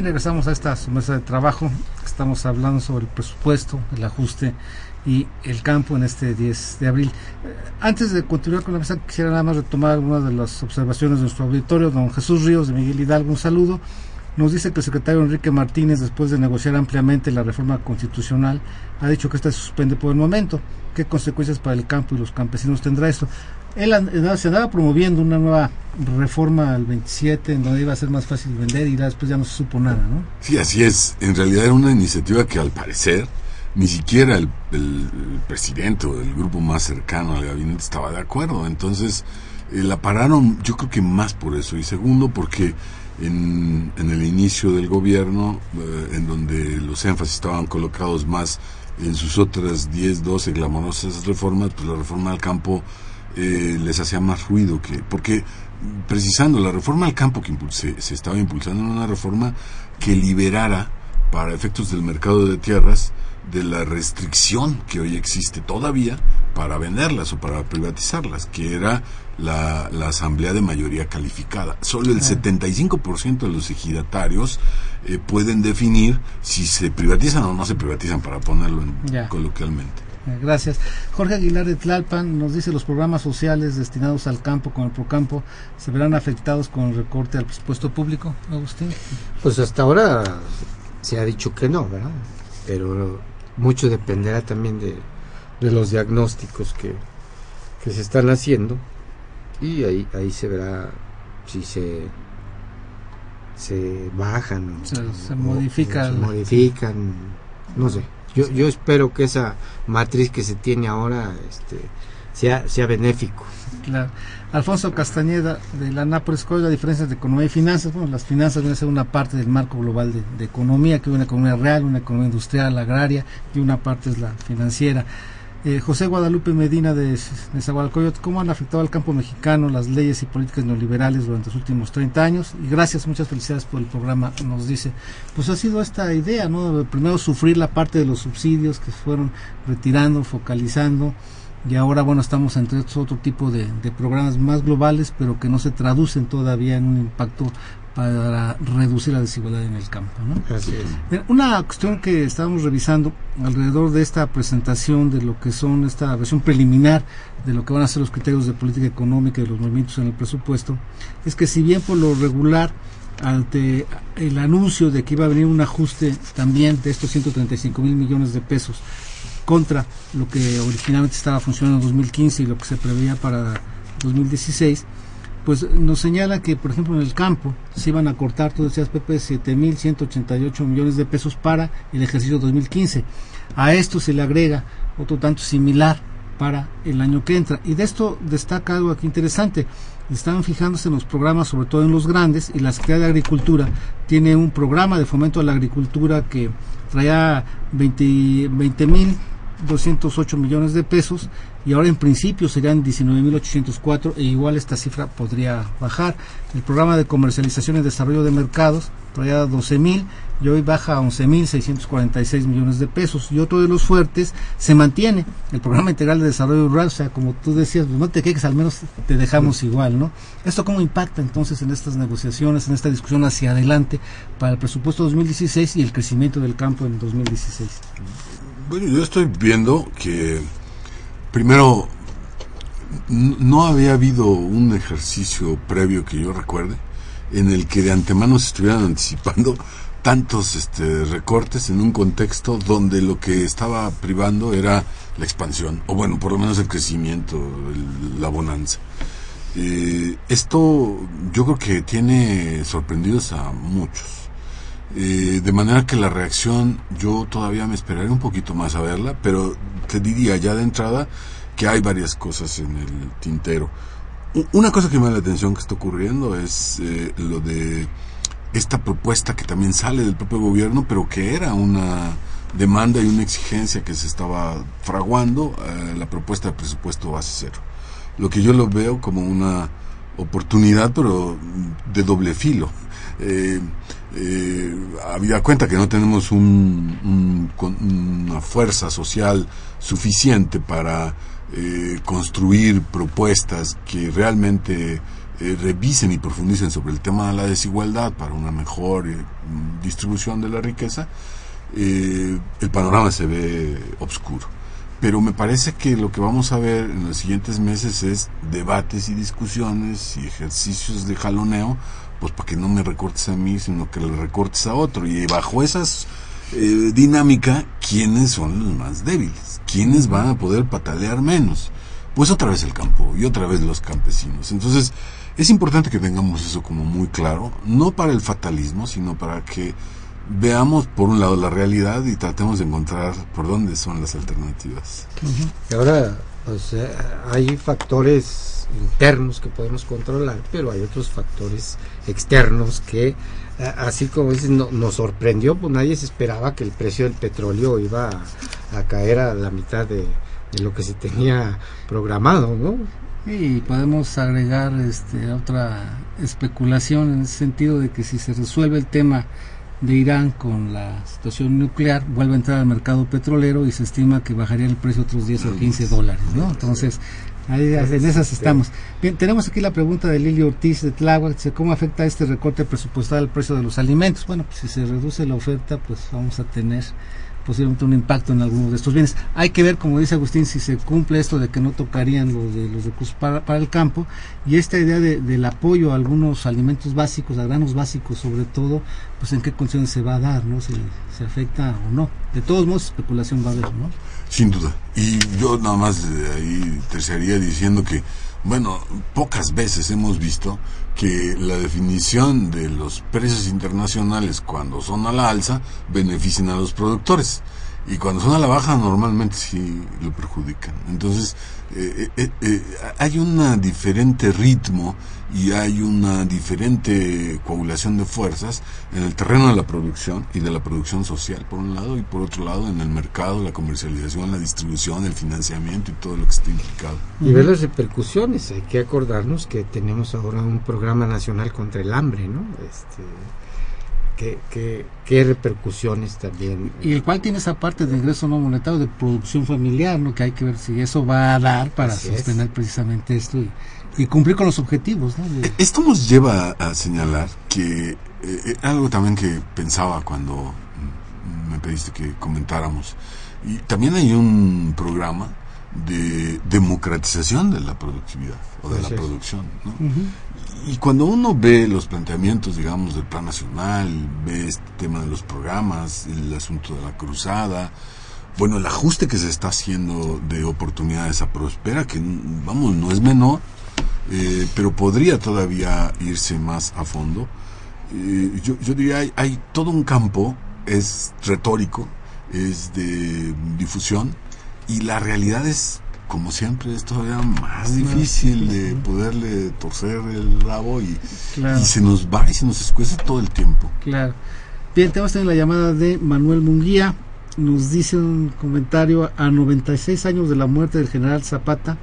Bien, regresamos a esta mesa de trabajo Estamos hablando sobre el presupuesto, el ajuste y el campo en este 10 de abril. Eh, antes de continuar con la mesa, quisiera nada más retomar algunas de las observaciones de nuestro auditorio. Don Jesús Ríos de Miguel Hidalgo, un saludo. Nos dice que el secretario Enrique Martínez, después de negociar ampliamente la reforma constitucional, ha dicho que esta se suspende por el momento. ¿Qué consecuencias para el campo y los campesinos tendrá esto? Él se andaba promoviendo una nueva reforma al 27 en donde iba a ser más fácil vender y después ya no se supo nada, ¿no? Sí, así es. En realidad era una iniciativa que al parecer ni siquiera el, presidente o el grupo más cercano al gabinete estaba de acuerdo. Entonces eh, la pararon, yo creo que más por eso. Y segundo, porque en, en el inicio del gobierno, eh, en donde los énfasis estaban colocados más en sus otras 10, 12 glamorosas reformas, pues la reforma al campo eh, les hacía más ruido que porque precisando la reforma al campo que se, se estaba impulsando en una reforma que liberara para efectos del mercado de tierras de la restricción que hoy existe todavía para venderlas o para privatizarlas, que era la, la asamblea de mayoría calificada. Solo el 75% de los ejidatarios eh, pueden definir si se privatizan o no se privatizan, para ponerlo coloquialmente. Eh, gracias. Jorge Aguilar de Tlalpan nos dice los programas sociales destinados al campo con el Procampo se verán afectados con el recorte al presupuesto público, Agustín. Pues hasta ahora se ha dicho que no, ¿verdad? Pero mucho dependerá también de, los diagnósticos que, se están haciendo y ahí, ahí se verá si se se bajan se, modifican se modifican no sé yo, yo espero que esa matriz que se tiene ahora este, sea, sea benéfico. Claro. Alfonso Castañeda de la Nápoles, ¿cuál es la diferencia entre economía y finanzas? Bueno, las finanzas deben ser una parte del marco global de, economía, que es una economía real, una economía industrial, agraria, y una parte es la financiera. Eh, José Guadalupe Medina de Nezahualcóyotl, ¿cómo han afectado al campo mexicano las leyes y políticas neoliberales durante los últimos 30 años? Y gracias, muchas felicidades por el programa, nos dice. Pues ha sido esta idea, ¿no? Primero sufrir la parte de los subsidios que fueron retirando, focalizando, y ahora, bueno, estamos entre otro tipo de programas más globales, pero que no se traducen todavía en un impacto para reducir la desigualdad en el campo. Una cuestión que estábamos revisando alrededor de esta presentación de lo que son esta versión preliminar de lo que van a ser los criterios de política económica y los movimientos en el presupuesto, es que si bien por lo regular ante el anuncio de que iba a venir un ajuste también de estos 135 mil millones de pesos contra lo que originalmente estaba funcionando en 2015 y lo que se preveía para 2016, pues nos señala que, por ejemplo, en el campo se iban a cortar, tú decías, Pepe, 7.188 millones de pesos para el ejercicio 2015. A esto se le agrega otro tanto similar para el año que entra. Y de esto destaca algo aquí interesante. Estaban fijándose en los programas, sobre todo en los grandes, y la Secretaría de Agricultura tiene un programa de fomento a la agricultura que traía 20 mil 208 millones de pesos y ahora en principio serían 19.804 e igual esta cifra podría bajar. El programa de comercialización y desarrollo de mercados traía 12.000 y hoy baja a 11.646 millones de pesos. Y otro de los fuertes se mantiene, el programa integral de desarrollo rural, o sea, como tú decías, pues no te quejes, al menos te dejamos igual, ¿no? ¿Esto cómo impacta entonces en estas negociaciones, en esta discusión hacia adelante para el presupuesto 2016 y el crecimiento del campo en 2016? Bueno, yo estoy viendo que primero no había habido un ejercicio previo que yo recuerde en el que de antemano se estuvieran anticipando tantos este, recortes en un contexto donde lo que estaba privando era la expansión, o bueno, por lo menos el crecimiento, la bonanza. Eh, esto yo creo que tiene sorprendidos a muchos. Eh, de manera que la reacción yo todavía me esperaré un poquito más a verla, pero te diría ya de entrada que hay varias cosas en el tintero. Una cosa que me da la atención que está ocurriendo es eh, lo de esta propuesta que también sale del propio gobierno, pero que era una demanda y una exigencia que se estaba fraguando, eh, la propuesta de presupuesto base cero. Lo que yo lo veo como una oportunidad, pero de doble filo. Eh, eh, cuenta que no tenemos un, una fuerza social suficiente para eh, construir propuestas que realmente eh, revisen y profundicen sobre el tema de la desigualdad para una mejor distribución de la riqueza eh, el panorama se ve oscuro. Pero me parece que lo que vamos a ver en los siguientes meses es debates y discusiones y ejercicios de jaloneo, pues para que no me recortes a mí, sino que le recortes a otro. Y bajo esas eh, dinámica, ¿quiénes son los más débiles? ¿Quiénes van a poder patalear menos? Pues otra vez el campo y otra vez los campesinos. Entonces, es importante que tengamos eso como muy claro, no para el fatalismo, sino para que veamos por un lado la realidad y tratemos de encontrar por dónde son las alternativas. Y ahora, hay factores internos que podemos controlar, pero hay otros factores externos que, así como dices, no, nos sorprendió, pues nadie se esperaba que el precio del petróleo iba a, a caer a la mitad de, de, lo que se tenía programado, ¿no? Y podemos agregar este, otra especulación en el sentido de que si se resuelve el tema de Irán con la situación nuclear vuelve a entrar al mercado petrolero y se estima que bajaría el precio otros 10 o 15 dólares, ¿no? Entonces, ahí, en esas estamos. Bien, tenemos aquí la pregunta de Lili Ortiz de Tláhuac, ¿cómo afecta este recorte presupuestal al precio de los alimentos? Bueno, pues si se reduce la oferta, pues vamos a tener posiblemente un impacto en algunos de estos bienes. Hay que ver, como dice Agustín, si se cumple esto de que no tocarían los de los recursos para, para el campo y esta idea de, del apoyo a algunos alimentos básicos, a granos básicos sobre todo, pues en qué condiciones se va a dar, ¿no? Si se afecta o no. De todos modos, especulación va a haber, ¿no? Sin duda. Y yo nada más de ahí terciaría diciendo que, bueno, pocas veces hemos visto que la definición de los precios internacionales cuando son a la alza benefician a los productores y cuando son a la baja normalmente sí lo perjudican. Entonces eh, eh, eh, hay un diferente ritmo y hay una diferente coagulación de fuerzas en el terreno de la producción y de la producción social por un lado y por otro lado en el mercado, la comercialización, la distribución, el financiamiento y todo lo que está implicado. Y ver las repercusiones, hay que acordarnos que tenemos ahora un programa nacional contra el hambre, ¿no? Este, ¿Qué, qué, qué, repercusiones también. Y el cual tiene esa parte de ingreso no monetario de producción familiar, ¿no? Que hay que ver si eso va a dar para Así sostener es. precisamente esto y, y, cumplir con los objetivos, ¿no? De... Esto nos lleva a señalar que eh, algo también que pensaba cuando me pediste que comentáramos. Y también hay un programa de democratización de la productividad o de Así la es. producción. ¿no? Uh -huh. Y cuando uno ve los planteamientos, digamos, del Plan Nacional, ve este tema de los programas, el asunto de la cruzada, bueno, el ajuste que se está haciendo de oportunidades a Prospera, que, vamos, no es menor, eh, pero podría todavía irse más a fondo. Eh, yo, yo, diría, hay, hay todo un campo, es retórico, es de difusión, y la realidad es como siempre es todavía más difícil de poderle torcer el rabo y, claro. y, se nos va y se nos escuece todo el tiempo. Claro. Bien, tenemos también la llamada de Manuel Munguía. Nos dice un comentario, a 96 años de la muerte del general Zapata,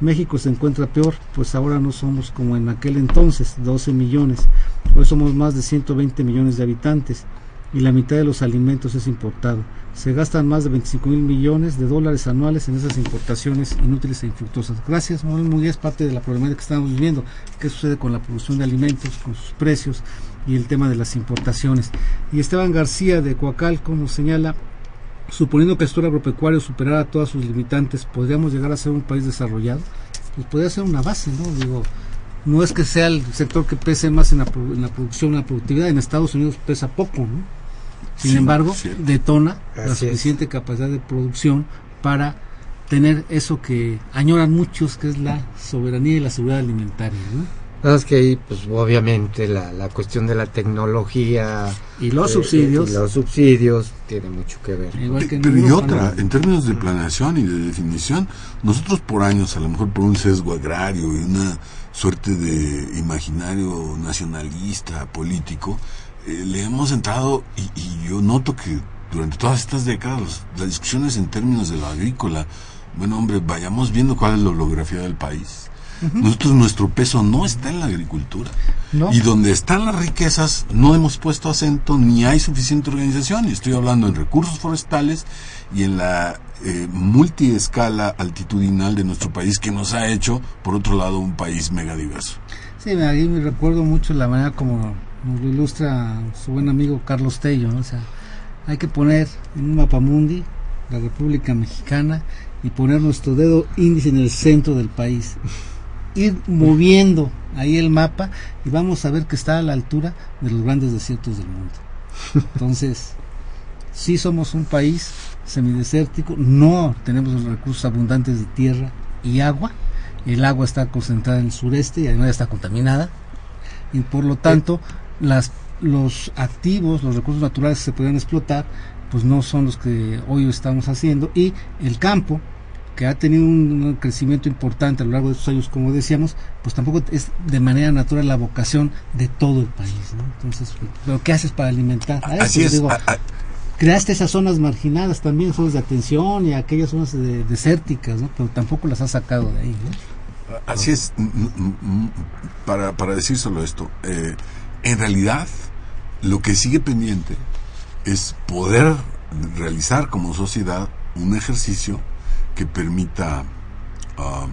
México se encuentra peor, pues ahora no somos como en aquel entonces, 12 millones. Hoy somos más de 120 millones de habitantes y la mitad de los alimentos es importado. Se gastan más de 25 mil millones de dólares anuales en esas importaciones inútiles e infructuosas. Gracias, Manuel Munguía, es parte de la problemática que estamos viviendo. ¿Qué sucede con la producción de alimentos, con sus precios y el tema de las importaciones? Y Esteban García de Coacalco nos señala, suponiendo que el sector agropecuario superara todas sus limitantes, ¿podríamos llegar a ser un país desarrollado? Pues podría ser una base, ¿no? Digo, no es que sea el sector que pese más en la, en la producción, en la productividad, en Estados Unidos pesa poco, ¿no? Sin sí, embargo, detona Así la suficiente es. capacidad de producción para tener eso que añoran muchos, que es la soberanía y la seguridad alimentaria. ¿no? Es que ahí, pues obviamente, la, la cuestión de la tecnología y los eh, subsidios. Y los subsidios tiene mucho que ver. Igual que Pero y otra, en términos de planeación y de definición, nosotros por años, a lo mejor por un sesgo agrario y una suerte de imaginario nacionalista, político, eh, le hemos entrado y, y, yo noto que durante todas estas décadas las discusiones en términos de lo agrícola, bueno hombre, vayamos viendo cuál es la orografía del país. Uh -huh. Nosotros nuestro peso no está en la agricultura. No. Y donde están las riquezas no hemos puesto acento ni hay suficiente organización. Y estoy hablando en recursos forestales y en la eh, multiescala altitudinal de nuestro país que nos ha hecho, por otro lado, un país megadiverso. Sí, ahí me recuerdo mucho la manera como nos lo ilustra su buen amigo Carlos Tello, ¿no? o sea, hay que poner en un mapamundi la República Mexicana y poner nuestro dedo índice en el centro del país. Ir moviendo ahí el mapa y vamos a ver que está a la altura de los grandes desiertos del mundo. Entonces, sí somos un país semidesértico, no tenemos los recursos abundantes de tierra y agua. El agua está concentrada en el sureste y además está contaminada. Y por lo tanto, las, los activos, los recursos naturales que se pueden explotar, pues no son los que hoy estamos haciendo. Y el campo, que ha tenido un crecimiento importante a lo largo de estos años, como decíamos, pues tampoco es de manera natural la vocación de todo el país, ¿no? Entonces, ¿pero qué haces para alimentar? A Así eso? es. Digo, a- a- creaste esas zonas marginadas también, zonas de atención y aquellas zonas de- desérticas, ¿no? Pero tampoco las has sacado de ahí, ¿no? Así es, para, para decir solo esto, eh, en realidad lo que sigue pendiente es poder realizar como sociedad un ejercicio que permita ah,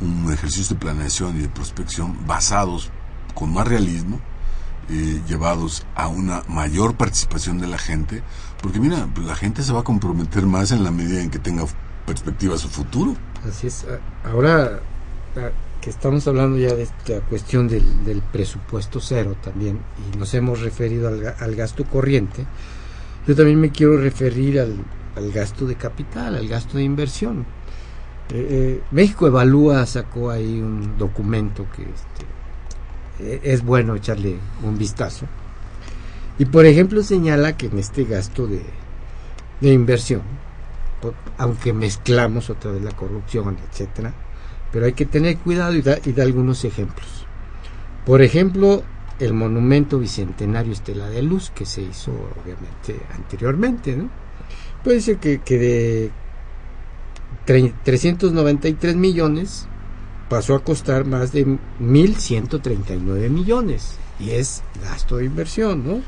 un ejercicio de planeación y de prospección basados con más realismo, eh, llevados a una mayor participación de la gente, porque mira, pues la gente se va a comprometer más en la medida en que tenga perspectiva a su futuro. Así es. A- Ahora a- que estamos hablando ya de esta cuestión del, presupuesto cero también, y nos hemos referido al, al gasto corriente, yo también me quiero referir al, gasto de capital, al gasto de inversión. Eh, eh, México Evalúa sacó ahí un documento que este, eh, es bueno echarle un vistazo. Y por ejemplo señala que en este gasto de, de inversión, po- aunque mezclamos otra vez la corrupción, etcétera, pero hay que tener cuidado y da, algunos ejemplos. Por ejemplo, el monumento bicentenario Estela de Luz, que se hizo obviamente anteriormente, ¿no? Puede dice que, que de tre- 393 millones pasó a costar más de 1.139 millones, y es gasto de inversión, ¿no?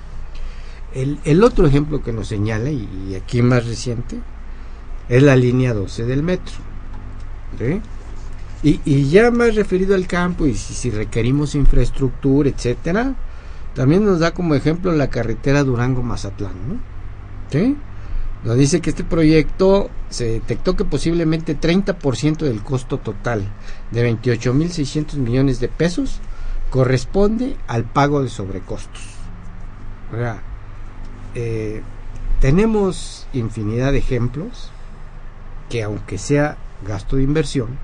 El, otro ejemplo que nos señala, y, y aquí más reciente, es la línea 12 del metro. ¿sí? Y, y ya más referido al campo, y si, requerimos infraestructura, etcétera, también nos da como ejemplo la carretera Durango-Mazatlán, ¿no? ¿Sí? Nos dice que este proyecto se detectó que posiblemente 30% del costo total de 28.600 millones de pesos corresponde al pago de sobrecostos. Eh, tenemos infinidad de ejemplos que aunque sea gasto de inversión,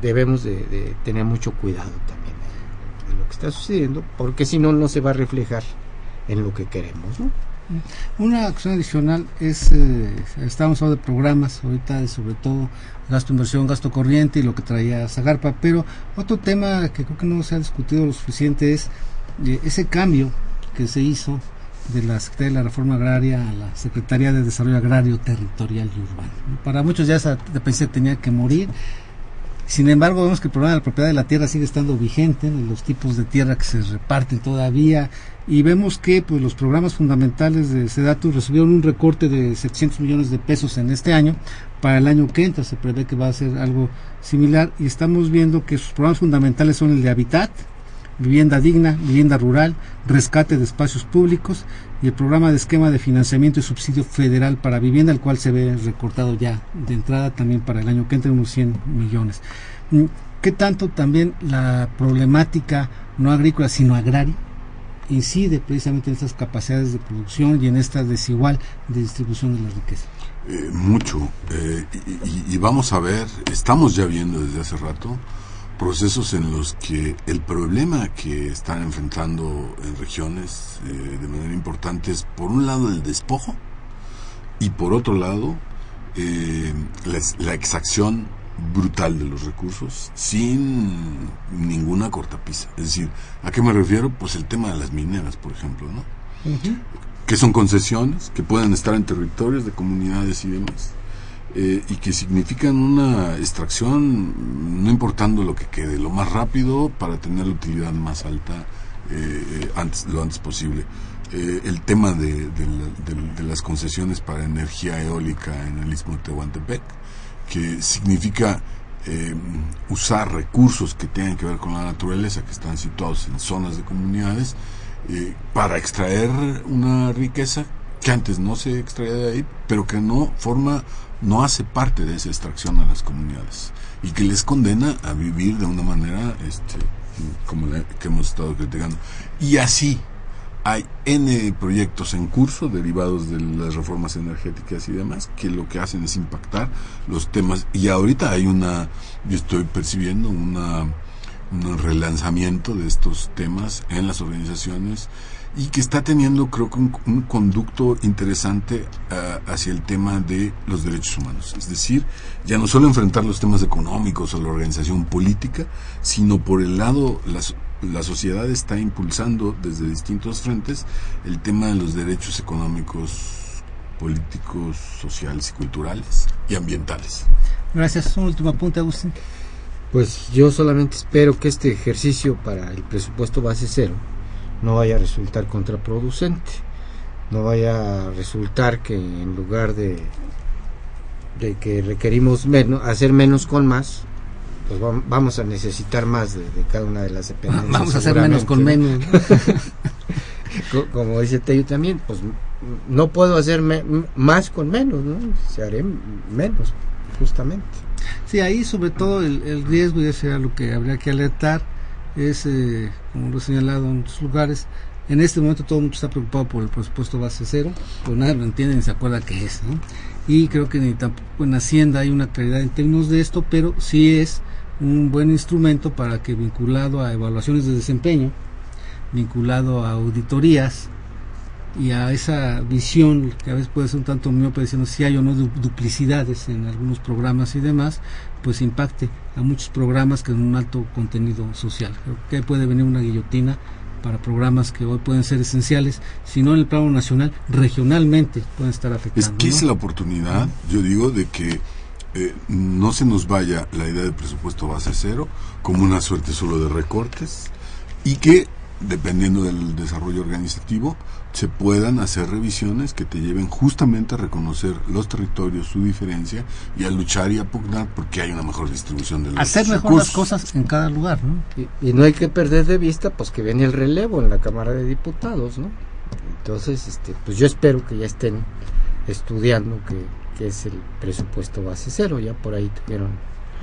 debemos de, de tener mucho cuidado también de, lo que está sucediendo, porque si no, no se va a reflejar en lo que queremos, ¿no? Una acción adicional es, eh, estamos hablando de programas, ahorita sobre todo gasto inversión, gasto corriente y lo que traía Zagarpa, pero otro tema que creo que no se ha discutido lo suficiente es eh, ese cambio que se hizo de la Secretaría de la Reforma Agraria a la Secretaría de Desarrollo Agrario, Territorial y Urbano. Para muchos ya esa dependencia tenía que morir, sin embargo, vemos que el problema de la propiedad de la tierra sigue estando vigente, en los tipos de tierra que se reparten todavía, y vemos que pues, los programas fundamentales de Sedatu recibieron un recorte de 700 millones de pesos en este año. Para el año que entra se prevé que va a ser algo similar, y estamos viendo que sus programas fundamentales son el de Habitat, vivienda digna, vivienda rural, rescate de espacios públicos y el programa de esquema de financiamiento y subsidio federal para vivienda, el cual se ve recortado ya de entrada también para el año que entra unos 100 millones. Mm, ¿Qué tanto también la problemática no agrícola sino agraria incide precisamente en estas capacidades de producción y en esta desigual de distribución de la riqueza? Eh, mucho. Eh, y vamos a ver, estamos ya viendo desde hace rato procesos en los que el problema que están enfrentando en regiones eh, de manera importante es, por un lado, el despojo y, por otro lado, eh, la, ex- la exacción brutal de los recursos sin ninguna cortapisa. Es decir, ¿a qué me refiero? Pues el tema de las mineras, por ejemplo, ¿no? que son concesiones, que pueden estar en territorios de comunidades y demás, eh, y que significan una extracción, no importando lo que quede, lo más rápido para tener la utilidad más alta eh, antes, lo antes posible. Eh, el tema de, de de- las concesiones para energía eólica en el istmo de Tehuantepec, que significa eh, usar recursos que tengan que ver con la naturaleza, que están situados en zonas de comunidades, eh, para extraer una riqueza que antes no se extraía de ahí, pero que no forma, no hace parte de esa extracción a las comunidades y que les condena a vivir de una manera este, como la que hemos estado criticando. Y así hay N proyectos en curso derivados de las reformas energéticas y demás que lo que hacen es impactar los temas. Y ahorita hay una, yo estoy percibiendo una, un relanzamiento de estos temas en las organizaciones y que está teniendo creo que un, conducto interesante ah, hacia el tema de los derechos humanos. Es decir, ya no solo enfrentar los temas económicos o la organización política, sino por el lado, las, la sociedad está impulsando desde distintos frentes el tema de los derechos económicos, políticos, sociales y culturales y ambientales. Gracias. Un último apunte, Agustín. Pues yo solamente espero que este ejercicio para el presupuesto base cero no vaya a resultar contraproducente, no vaya a resultar que en lugar de, de que requerimos menos, hacer menos con más, pues vamos a necesitar más de, cada una de las dependencias. Vamos a hacer menos con menos. Como dice Tello también, pues no puedo hacer más con menos, ¿no? Se haré menos, justamente. Sí, ahí sobre todo el, el riesgo, y era lo que habría que alertar, es, eh, como lo he señalado en otros lugares, en este momento todo el mundo está preocupado por el presupuesto base cero, pero nadie lo entiende ni se acuerda qué es. ¿no? Y creo que ni tampoco en Hacienda hay una claridad en términos de esto, pero sí es un buen instrumento para que vinculado a evaluaciones de desempeño, vinculado a auditorías y a esa visión que a veces puede ser un tanto miope diciendo si hay o no duplicidades en algunos programas y demás, pues impacte a muchos programas que en un alto contenido social. Creo que puede venir una guillotina para programas que hoy pueden ser esenciales, si no en el plano nacional, regionalmente pueden estar afectando. Es que es la oportunidad, yo digo, de que eh, no se nos vaya la idea de presupuesto base cero como una suerte solo de recortes y que dependiendo del desarrollo organizativo, se puedan hacer revisiones que te lleven justamente a reconocer los territorios, su diferencia y a luchar y a pugnar porque hay una mejor distribución de los Hacer mejor las cosas en cada lugar, ¿no? Y, no hay que perder de vista pues que viene el relevo en la Cámara de Diputados, ¿no? Entonces, este, pues yo espero que ya estén estudiando que, que es el presupuesto base cero, ya por ahí tuvieron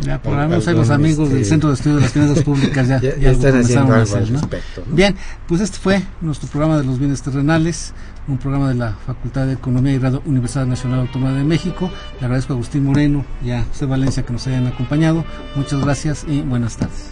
ya, por lo menos los amigos del este, Centro de Estudio de las Finanzas Públicas ya, ya, están haciendo algo al respecto. Bien, pues este fue nuestro programa de los bienes terrenales, un programa de la Facultad de Economía y Grado Universidad Nacional Autónoma de México. Le agradezco a Agustín Moreno y a José Valencia que nos hayan acompañado. Muchas gracias y buenas tardes.